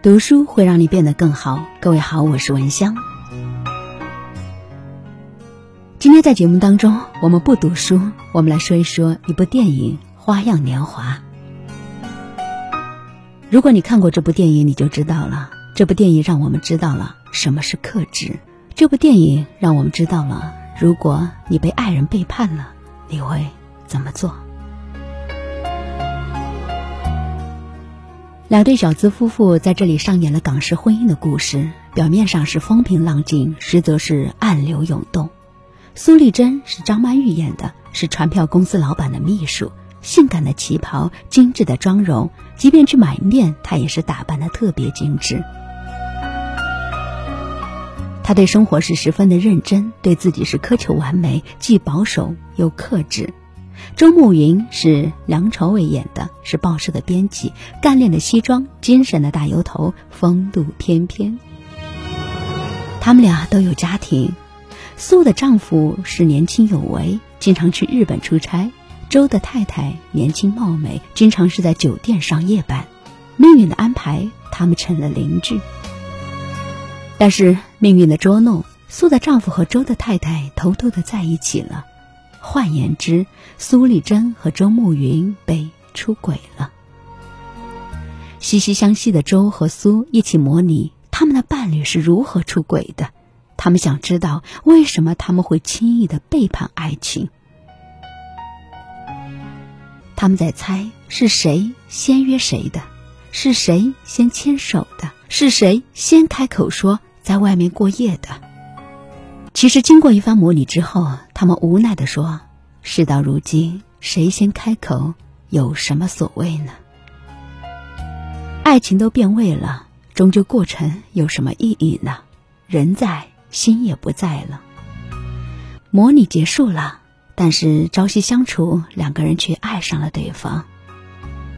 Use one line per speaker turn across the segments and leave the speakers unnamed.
读书会让你变得更好。各位好，我是文香。今天在节目当中，我们不读书，我们来说一说一部电影《花样年华》。如果你看过这部电影，你就知道了。这部电影让我们知道了什么是克制。这部电影让我们知道了，如果你被爱人背叛了，你会怎么做？两对小资夫妇在这里上演了港式婚姻的故事，表面上是风平浪静，实则是暗流涌动。苏丽珍是张曼玉演的，是船票公司老板的秘书，性感的旗袍，精致的妆容，即便去买面，她也是打扮的特别精致。她对生活是十分的认真，对自己是苛求完美，既保守又克制。周慕云是梁朝伟演的，是报社的编辑，干练的西装，精神的大油头，风度翩翩。他们俩都有家庭，苏的丈夫是年轻有为，经常去日本出差；周的太太年轻貌美，经常是在酒店上夜班。命运的安排，他们成了邻居。但是命运的捉弄，苏的丈夫和周的太太偷偷的在一起了。换言之，苏丽珍和周慕云被出轨了。惺惺相惜的周和苏一起模拟他们的伴侣是如何出轨的，他们想知道为什么他们会轻易的背叛爱情。他们在猜是谁先约谁的，是谁先牵手的，是谁先开口说在外面过夜的。其实经过一番模拟之后啊，他们无奈的说：“事到如今，谁先开口有什么所谓呢？爱情都变味了，终究过程有什么意义呢？人在，心也不在了。模拟结束了，但是朝夕相处，两个人却爱上了对方。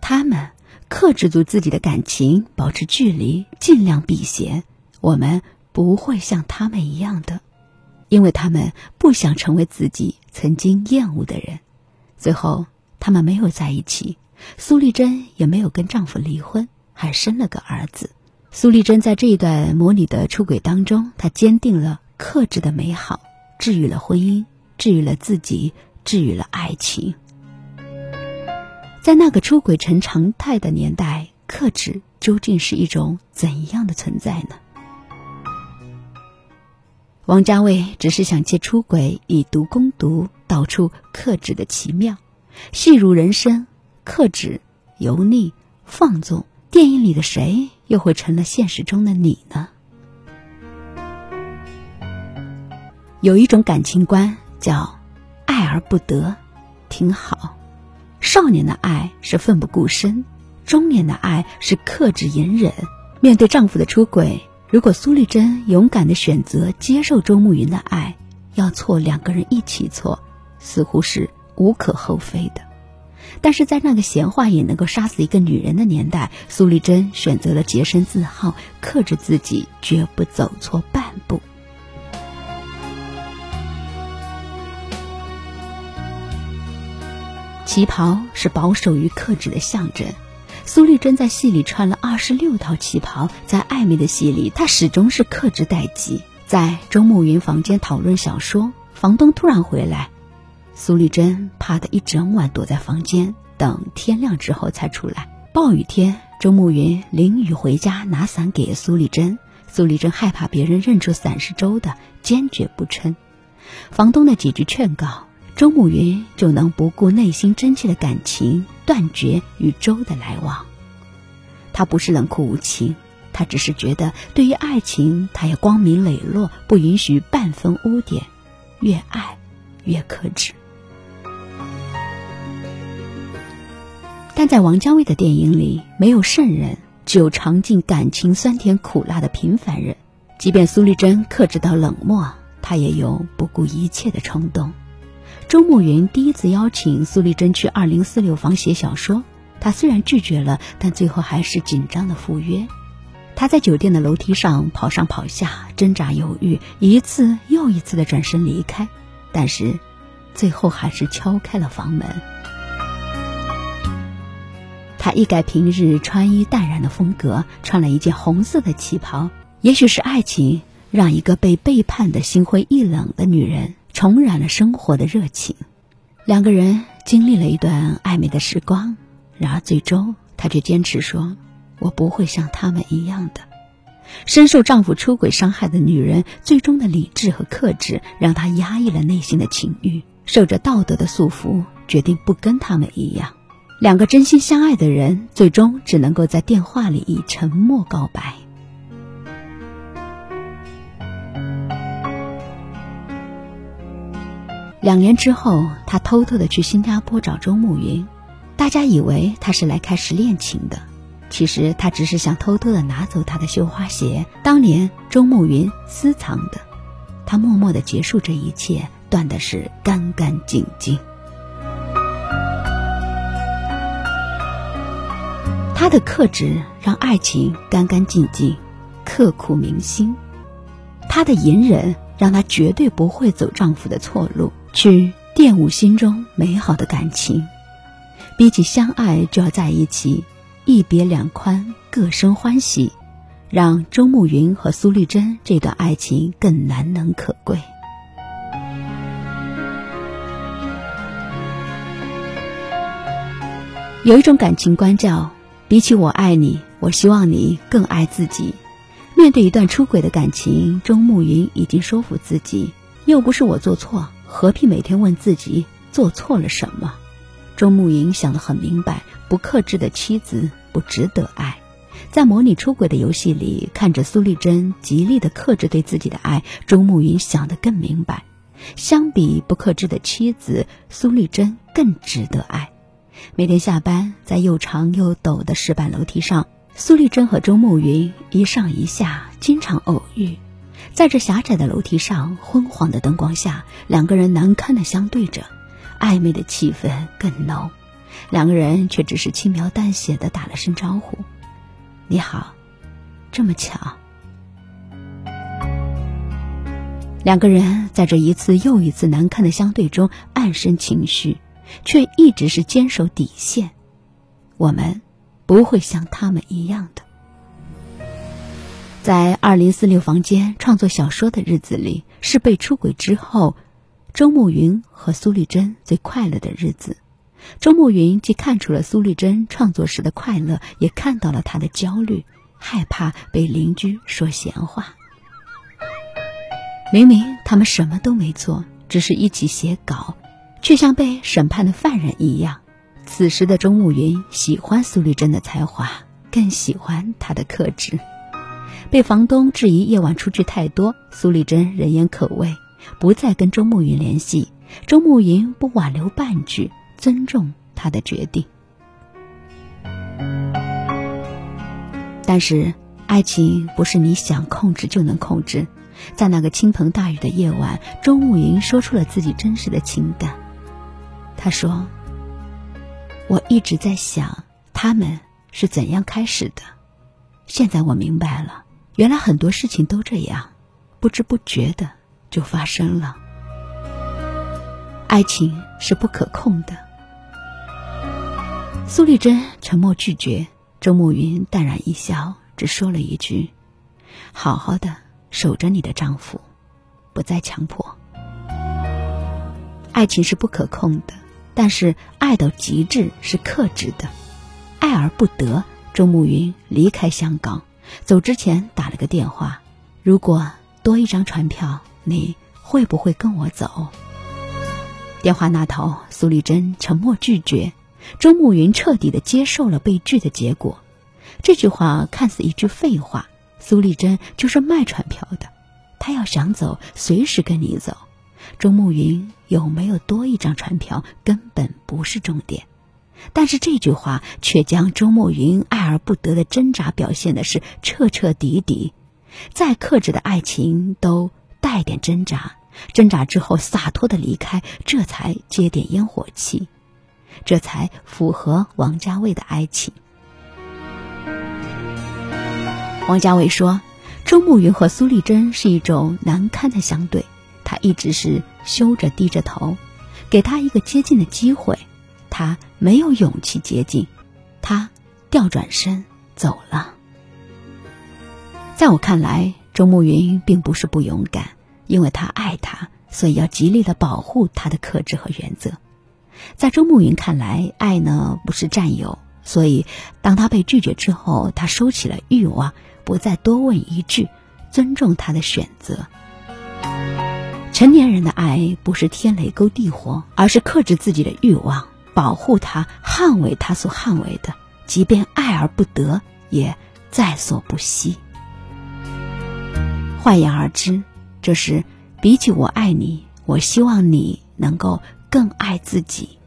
他们克制住自己的感情，保持距离，尽量避嫌。我们不会像他们一样的。”因为他们不想成为自己曾经厌恶的人，最后他们没有在一起。苏丽珍也没有跟丈夫离婚，还生了个儿子。苏丽珍在这一段模拟的出轨当中，她坚定了克制的美好，治愈了婚姻，治愈了自己，治愈了爱情。在那个出轨成常态的年代，克制究竟是一种怎样的存在呢？王家卫只是想借出轨以毒攻毒，道出克制的奇妙。戏如人生，克制、油腻、放纵。电影里的谁又会成了现实中的你呢？有一种感情观叫“爱而不得”，挺好。少年的爱是奋不顾身，中年的爱是克制隐忍。面对丈夫的出轨。如果苏丽珍勇敢的选择接受周慕云的爱，要错两个人一起错，似乎是无可厚非的。但是在那个闲话也能够杀死一个女人的年代，苏丽珍选择了洁身自好，克制自己，绝不走错半步。旗袍是保守与克制的象征。苏丽珍在戏里穿了二十六套旗袍，在暧昧的戏里，她始终是克制待机。在周慕云房间讨论小说，房东突然回来，苏丽珍怕的一整晚躲在房间，等天亮之后才出来。暴雨天，周慕云淋雨回家拿伞给苏丽珍，苏丽珍害怕别人认出伞是周的，坚决不撑。房东的几句劝告。周慕云就能不顾内心真切的感情，断绝与周的来往。他不是冷酷无情，他只是觉得对于爱情，他也光明磊落，不允许半分污点。越爱越克制。但在王家卫的电影里，没有圣人，只有尝尽感情酸甜苦辣的平凡人。即便苏丽珍克制到冷漠，他也有不顾一切的冲动。周慕云第一次邀请苏丽珍去二零四六房写小说，她虽然拒绝了，但最后还是紧张的赴约。她在酒店的楼梯上跑上跑下，挣扎犹豫，一次又一次的转身离开，但是最后还是敲开了房门。他一改平日穿衣淡然的风格，穿了一件红色的旗袍。也许是爱情让一个被背叛的心灰意冷的女人重燃了生活的热情。两个人经历了一段暧昧的时光，然而最终，她却坚持说：“我不会像他们一样的。”深受丈夫出轨伤害的女人，最终的理智和克制，让她压抑了内心的情欲，受着道德的束缚，决定不跟他们一样。两个真心相爱的人，最终只能够在电话里以沉默告白。两年之后，他偷偷的去新加坡找周慕云，大家以为他是来开始恋情的，其实他只是想偷偷的拿走他的绣花鞋，当年周慕云私藏的。他默默的结束这一切，断的是干干净净。他的克制让爱情干干净净，刻骨铭心；他的隐忍让他绝对不会走丈夫的错路，去玷污心中美好的感情。比起相爱就要在一起，一别两宽，各生欢喜，让周慕云和苏丽珍这段爱情更难能可贵。有一种感情观叫。比起我爱你，我希望你更爱自己。面对一段出轨的感情，周慕云已经说服自己，又不是我做错，何必每天问自己做错了什么？周慕云想得很明白，不克制的妻子不值得爱。在模拟出轨的游戏里，看着苏丽珍极力的克制对自己的爱，周慕云想得更明白，相比不克制的妻子，苏丽珍更值得爱。每天下班，在又长又陡的石板楼梯上，苏丽珍和周慕云一上一下，经常偶遇。在这狭窄的楼梯上，昏黄的灯光下，两个人难堪的相对着，暧昧的气氛更浓。两个人却只是轻描淡写的打了声招呼：“你好。”这么巧。两个人在这一次又一次难堪的相对中，暗生情绪。却一直是坚守底线，我们不会像他们一样的。在二零四六房间创作小说的日子里，是被出轨之后，周慕云和苏丽珍最快乐的日子。周慕云既看出了苏丽珍创作时的快乐，也看到了她的焦虑，害怕被邻居说闲话。明明他们什么都没做，只是一起写稿。却像被审判的犯人一样。此时的周慕云喜欢苏丽珍的才华，更喜欢她的克制。被房东质疑夜晚出去太多，苏丽珍人言可畏，不再跟周慕云联系。周慕云不挽留半句，尊重他的决定。但是，爱情不是你想控制就能控制。在那个倾盆大雨的夜晚，周慕云说出了自己真实的情感。他说：“我一直在想他们是怎样开始的，现在我明白了，原来很多事情都这样，不知不觉的就发生了。爱情是不可控的。”苏丽珍沉默拒绝，周慕云淡然一笑，只说了一句：“好好的守着你的丈夫，不再强迫。爱情是不可控的。”但是爱到极致是克制的，爱而不得。周慕云离开香港，走之前打了个电话：“如果多一张船票，你会不会跟我走？”电话那头，苏丽珍沉默拒绝。周慕云彻底的接受了被拒的结果。这句话看似一句废话，苏丽珍就是卖船票的，她要想走，随时跟你走。周慕云有没有多一张船票根本不是重点，但是这句话却将周慕云爱而不得的挣扎表现的是彻彻底底。再克制的爱情都带点挣扎，挣扎之后洒脱的离开，这才接点烟火气，这才符合王家卫的爱情。王家卫说，周慕云和苏丽珍是一种难堪的相对。他一直是羞着低着头，给他一个接近的机会，他没有勇气接近，他调转身走了。在我看来，周慕云并不是不勇敢，因为他爱他，所以要极力的保护他的克制和原则。在周慕云看来，爱呢不是占有，所以当他被拒绝之后，他收起了欲望，不再多问一句，尊重他的选择。成年人的爱不是天雷勾地火，而是克制自己的欲望，保护他，捍卫他所捍卫的，即便爱而不得，也在所不惜。换言而之，这是比起我爱你，我希望你能够。更爱自己。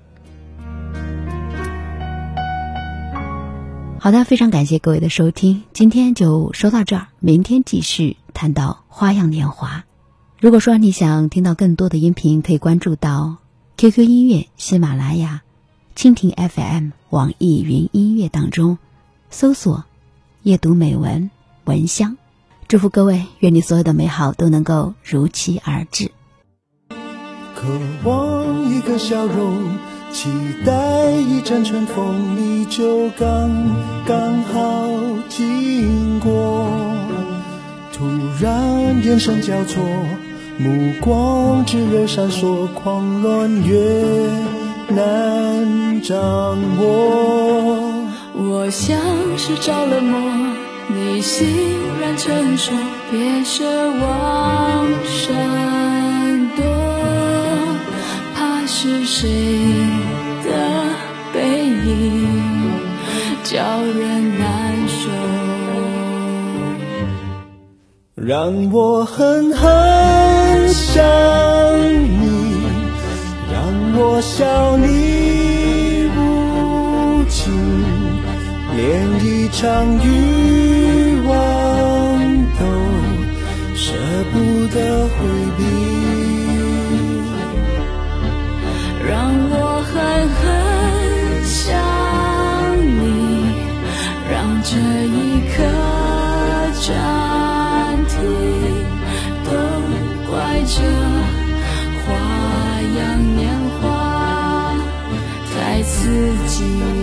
好的，非常感谢各位的收听，今天就说到这儿，明天继续谈到花样年华。如果说你想听到更多的音频，可以关注到 QQ 音乐、喜马拉雅、蜻蜓 FM、网易云音乐当中搜索“夜读美文文香”。祝福各位，愿你所有的美好都能够如期而至。
渴望一个笑容，期待一阵春风，你就刚刚好经过。突然眼神交错，目光炽热闪烁，狂乱越难掌握。
我像是着了魔，你欣然承受，别奢望闪躲。怕是谁的背影叫人难受？
让我狠狠想你，我笑你无情，连一场欲望都舍不得回避，让我狠狠想你，让这一刻暂停，都怪这。自己。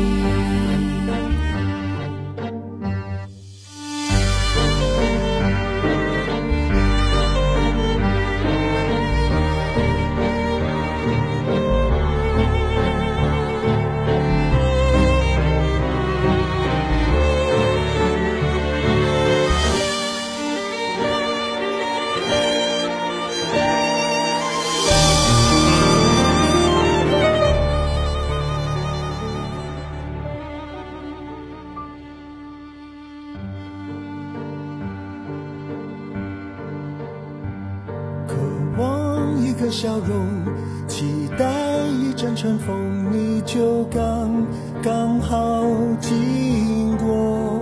你就刚刚好经过。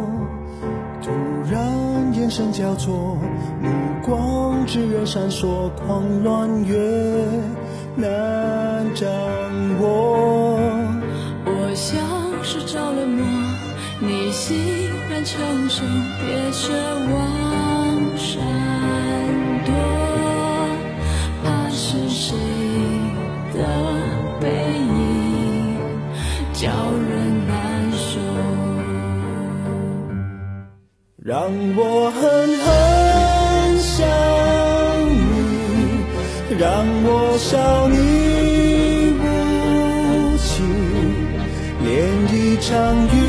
突然眼神交错，目光炽热闪烁，狂乱越难掌握。
我像是着了魔，你欣然承受，别奢望闪躲，怕是谁。
让我狠狠想你，让我笑你无情，连一场雨